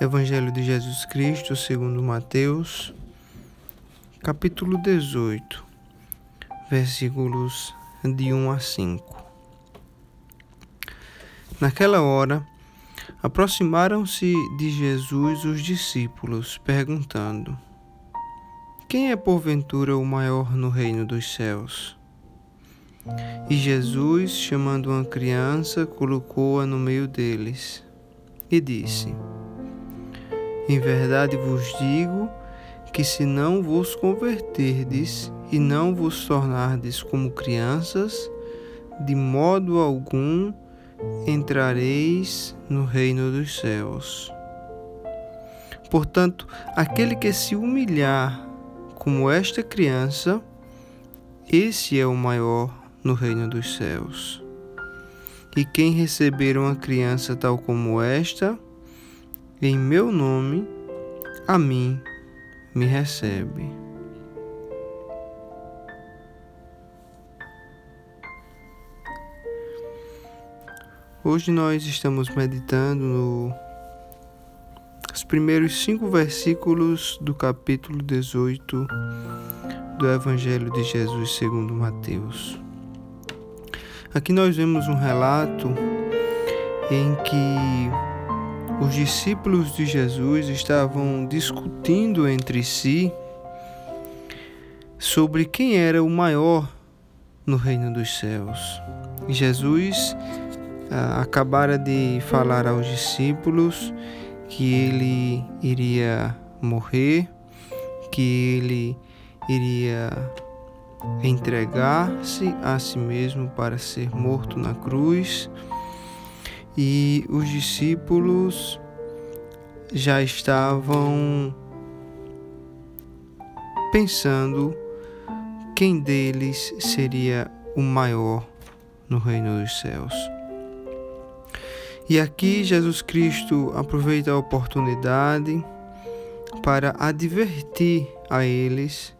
Evangelho de Jesus Cristo, segundo Mateus, capítulo 18, versículos de 1 a 5. Naquela hora, aproximaram-se de Jesus os discípulos, perguntando: Quem é porventura o maior no reino dos céus? E Jesus, chamando uma criança, colocou-a no meio deles e disse: em verdade vos digo que se não vos converterdes e não vos tornardes como crianças, de modo algum entrareis no reino dos céus. Portanto, aquele que se humilhar como esta criança, esse é o maior no reino dos céus. E quem receber uma criança tal como esta, em meu nome, a mim me recebe. Hoje nós estamos meditando no, nos primeiros cinco versículos do capítulo 18 do Evangelho de Jesus segundo Mateus. Aqui nós vemos um relato em que os discípulos de Jesus estavam discutindo entre si sobre quem era o maior no reino dos céus. Jesus ah, acabara de falar aos discípulos que ele iria morrer, que ele iria entregar-se a si mesmo para ser morto na cruz e os discípulos já estavam pensando quem deles seria o maior no reino dos céus. E aqui Jesus Cristo aproveita a oportunidade para advertir a eles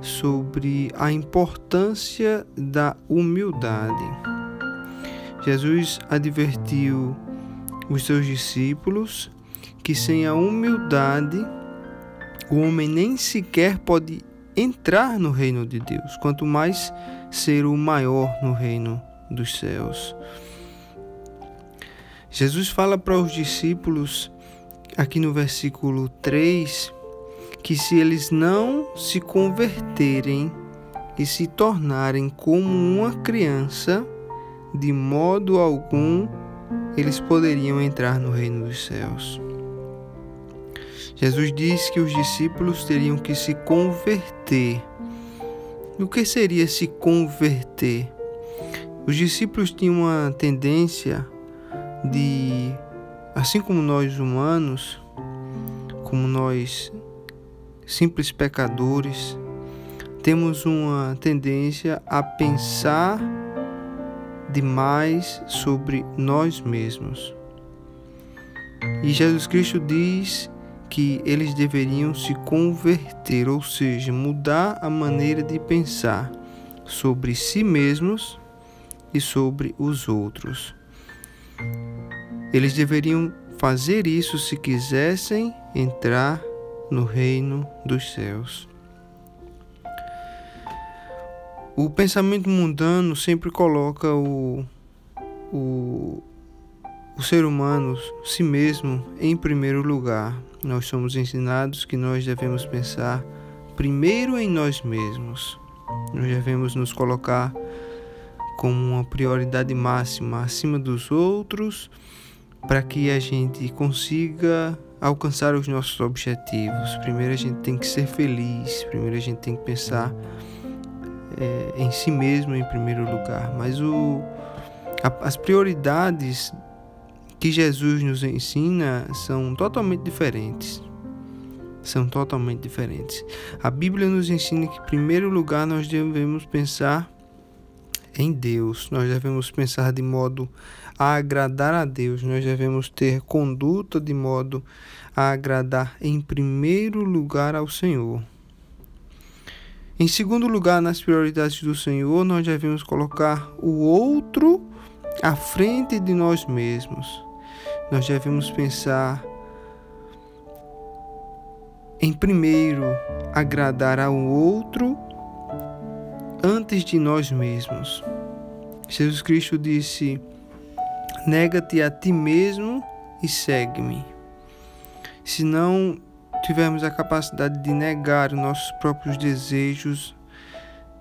sobre a importância da humildade. Jesus advertiu os seus discípulos que sem a humildade o homem nem sequer pode entrar no reino de Deus, quanto mais ser o maior no reino dos céus. Jesus fala para os discípulos, aqui no versículo 3, que se eles não se converterem e se tornarem como uma criança, de modo algum eles poderiam entrar no reino dos céus. Jesus diz que os discípulos teriam que se converter. E o que seria se converter? Os discípulos tinham uma tendência de, assim como nós humanos, como nós simples pecadores, temos uma tendência a pensar demais sobre nós mesmos. E Jesus Cristo diz que eles deveriam se converter, ou seja, mudar a maneira de pensar sobre si mesmos e sobre os outros. Eles deveriam fazer isso se quisessem entrar no reino dos céus. O pensamento mundano sempre coloca o, o, o ser humano, si mesmo, em primeiro lugar. Nós somos ensinados que nós devemos pensar primeiro em nós mesmos. Nós devemos nos colocar como uma prioridade máxima acima dos outros para que a gente consiga alcançar os nossos objetivos. Primeiro a gente tem que ser feliz, primeiro a gente tem que pensar é, em si mesmo em primeiro lugar, mas o, a, as prioridades que Jesus nos ensina são totalmente diferentes. São totalmente diferentes. A Bíblia nos ensina que, em primeiro lugar, nós devemos pensar em Deus, nós devemos pensar de modo a agradar a Deus, nós devemos ter conduta de modo a agradar em primeiro lugar ao Senhor. Em segundo lugar, nas prioridades do Senhor, nós devemos colocar o outro à frente de nós mesmos. Nós devemos pensar em primeiro agradar ao outro antes de nós mesmos. Jesus Cristo disse: Nega-te a ti mesmo e segue-me. Se não tivermos a capacidade de negar os nossos próprios desejos,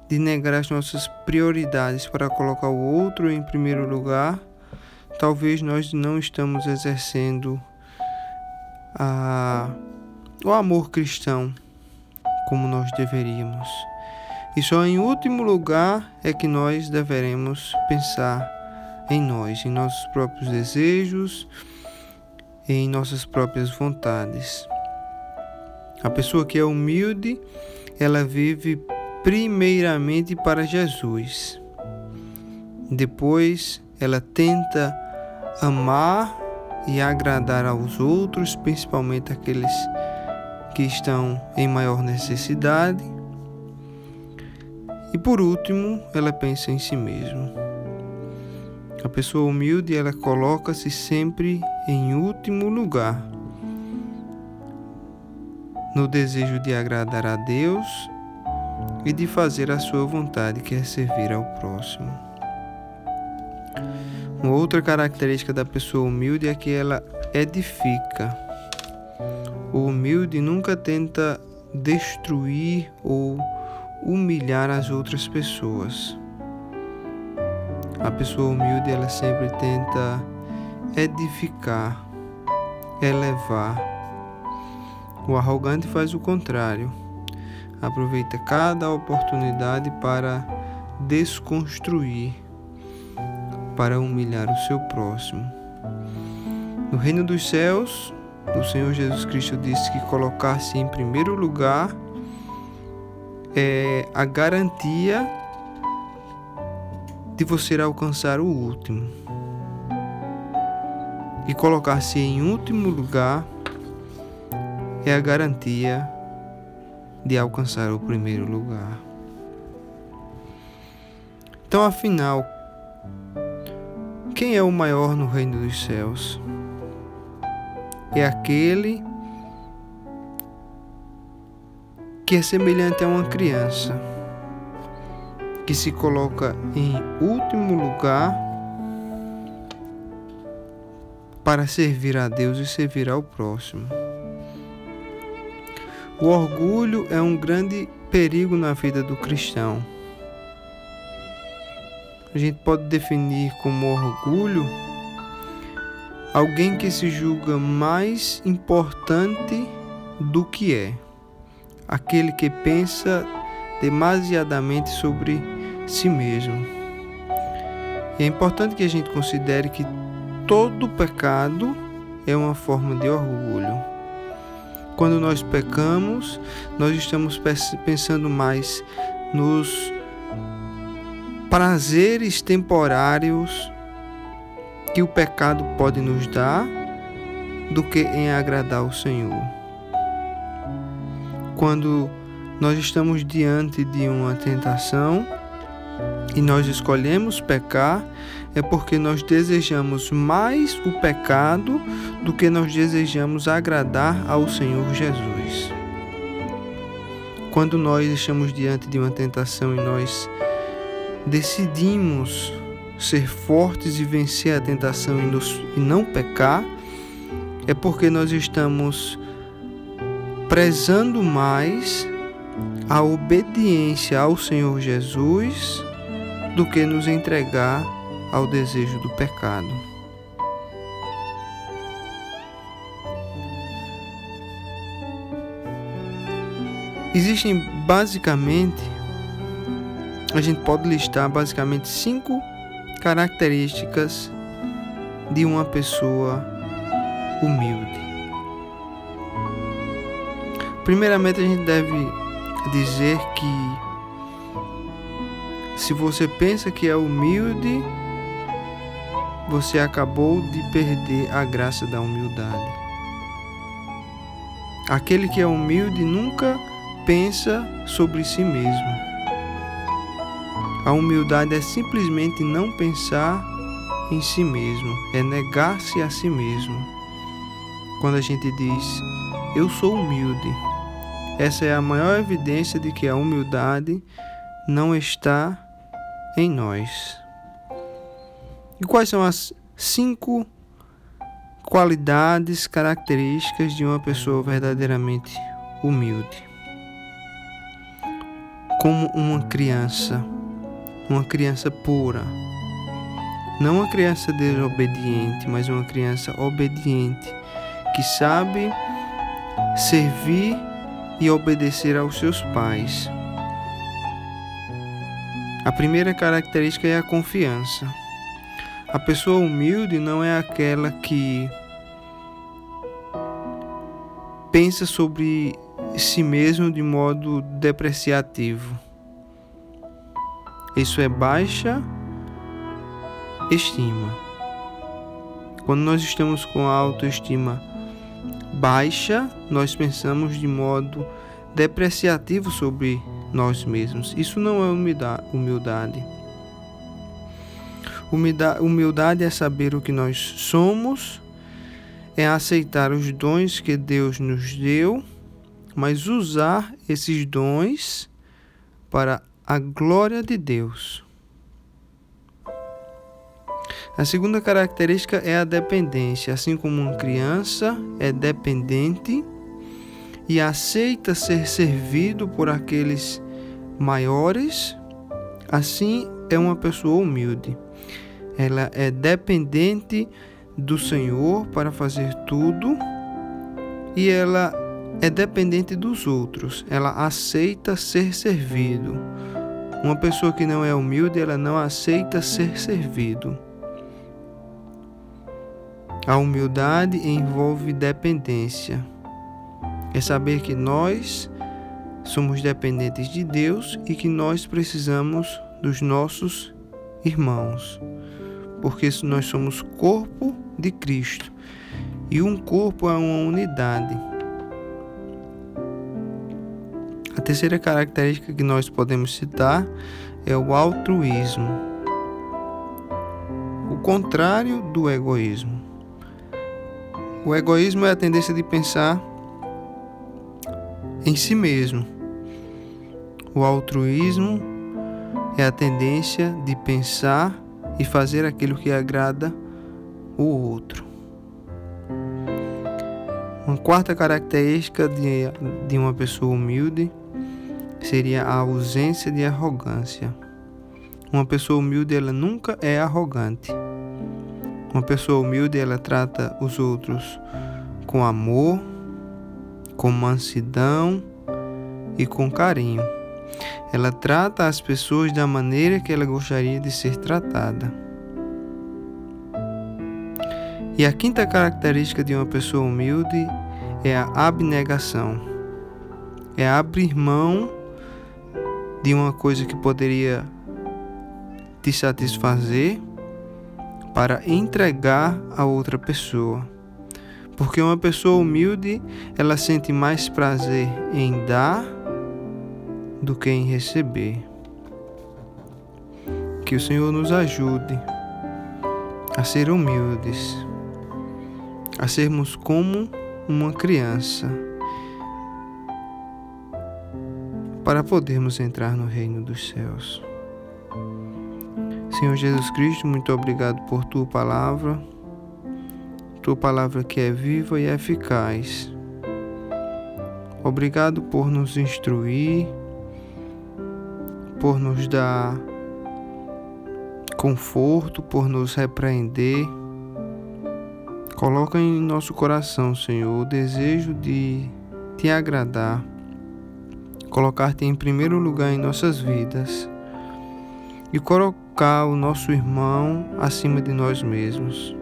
de negar as nossas prioridades para colocar o outro em primeiro lugar, talvez nós não estamos exercendo a, o amor cristão como nós deveríamos. E só em último lugar é que nós deveremos pensar em nós, em nossos próprios desejos, em nossas próprias vontades. A pessoa que é humilde, ela vive primeiramente para Jesus. Depois, ela tenta amar e agradar aos outros, principalmente aqueles que estão em maior necessidade. E por último, ela pensa em si mesma. A pessoa humilde, ela coloca-se sempre em último lugar, no desejo de agradar a Deus e de fazer a sua vontade, que é servir ao próximo. Uma outra característica da pessoa humilde é que ela edifica. O humilde nunca tenta destruir ou humilhar as outras pessoas. A pessoa humilde ela sempre tenta edificar, elevar. O arrogante faz o contrário. Aproveita cada oportunidade para desconstruir para humilhar o seu próximo. No reino dos céus, o Senhor Jesus Cristo disse que colocar-se em primeiro lugar é a garantia de você alcançar o último. E colocar-se em último lugar é a garantia de alcançar o primeiro lugar. Então, afinal, quem é o maior no reino dos céus? É aquele que é semelhante a uma criança, que se coloca em último lugar para servir a Deus e servir ao próximo. O orgulho é um grande perigo na vida do cristão a gente pode definir como orgulho alguém que se julga mais importante do que é, aquele que pensa demasiadamente sobre si mesmo. E é importante que a gente considere que todo pecado é uma forma de orgulho. Quando nós pecamos, nós estamos pensando mais nos prazeres temporários que o pecado pode nos dar do que em agradar o Senhor. Quando nós estamos diante de uma tentação e nós escolhemos pecar, é porque nós desejamos mais o pecado do que nós desejamos agradar ao Senhor Jesus. Quando nós estamos diante de uma tentação e nós decidimos ser fortes e vencer a tentação e, nos, e não pecar, é porque nós estamos prezando mais a obediência ao Senhor Jesus do que nos entregar ao desejo do pecado. Existem basicamente a gente pode listar basicamente cinco características de uma pessoa humilde. Primeiramente, a gente deve dizer que se você pensa que é humilde, você acabou de perder a graça da humildade. Aquele que é humilde nunca pensa sobre si mesmo. A humildade é simplesmente não pensar em si mesmo, é negar-se a si mesmo. Quando a gente diz, eu sou humilde, essa é a maior evidência de que a humildade não está em nós. E quais são as cinco qualidades, características de uma pessoa verdadeiramente humilde? Como uma criança, uma criança pura. Não uma criança desobediente, mas uma criança obediente, que sabe servir e obedecer aos seus pais. A primeira característica é a confiança. A pessoa humilde não é aquela que pensa sobre si mesmo de modo depreciativo. Isso é baixa estima. Quando nós estamos com a autoestima baixa, nós pensamos de modo depreciativo sobre nós mesmos. Isso não é humildade. Humildade é saber o que nós somos, é aceitar os dons que Deus nos deu, mas usar esses dons para a glória de Deus. A segunda característica é a dependência. Assim como uma criança é dependente e aceita ser servido por aqueles maiores, assim é uma pessoa humilde. Ela é dependente do Senhor para fazer tudo e ela é dependente dos outros. Ela aceita ser servido. Uma pessoa que não é humilde, ela não aceita ser servido. A humildade envolve dependência. É saber que nós somos dependentes de Deus e que nós precisamos dos nossos irmãos, porque nós somos corpo de Cristo e um corpo é uma unidade. A terceira característica que nós podemos citar é o altruísmo, o contrário do egoísmo. O egoísmo é a tendência de pensar em si mesmo. O altruísmo é a tendência de pensar e fazer aquilo que agrada o outro. Uma quarta característica de, de uma pessoa humilde seria a ausência de arrogância. Uma pessoa humilde ela nunca é arrogante. Uma pessoa humilde, ela trata os outros com amor, com mansidão e com carinho. Ela trata as pessoas da maneira que ela gostaria de ser tratada. E a quinta característica de uma pessoa humilde é a abnegação. É abrir mão de uma coisa que poderia te satisfazer para entregar a outra pessoa. Porque uma pessoa humilde, ela sente mais prazer em dar do que em receber. Que o Senhor nos ajude a ser humildes, a sermos como uma criança, para podermos entrar no reino dos céus. Senhor Jesus Cristo, muito obrigado por tua palavra, tua palavra que é viva e eficaz. Obrigado por nos instruir, por nos dar conforto, por nos repreender. Coloca em nosso coração, Senhor, o desejo de te agradar, colocar-te em primeiro lugar em nossas vidas e colocar o nosso irmão acima de nós mesmos.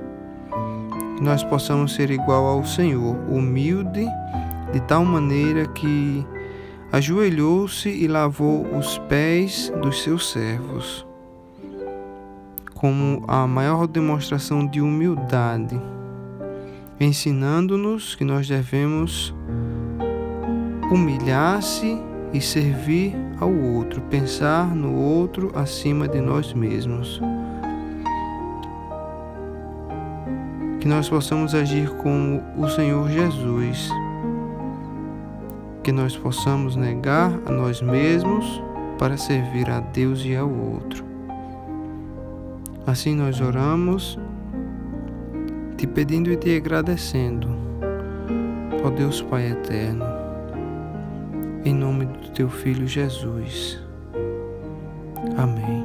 Que nós possamos ser igual ao Senhor, humilde de tal maneira que ajoelhou-se e lavou os pés dos seus servos, como a maior demonstração de humildade, ensinando-nos que nós devemos humilhar-se e servir ao outro, pensar no outro acima de nós mesmos. Que nós possamos agir como o Senhor Jesus, que nós possamos negar a nós mesmos para servir a Deus e ao outro. Assim nós oramos, te pedindo e te agradecendo, ó Deus Pai eterno, em nome do teu Filho Jesus. Amém.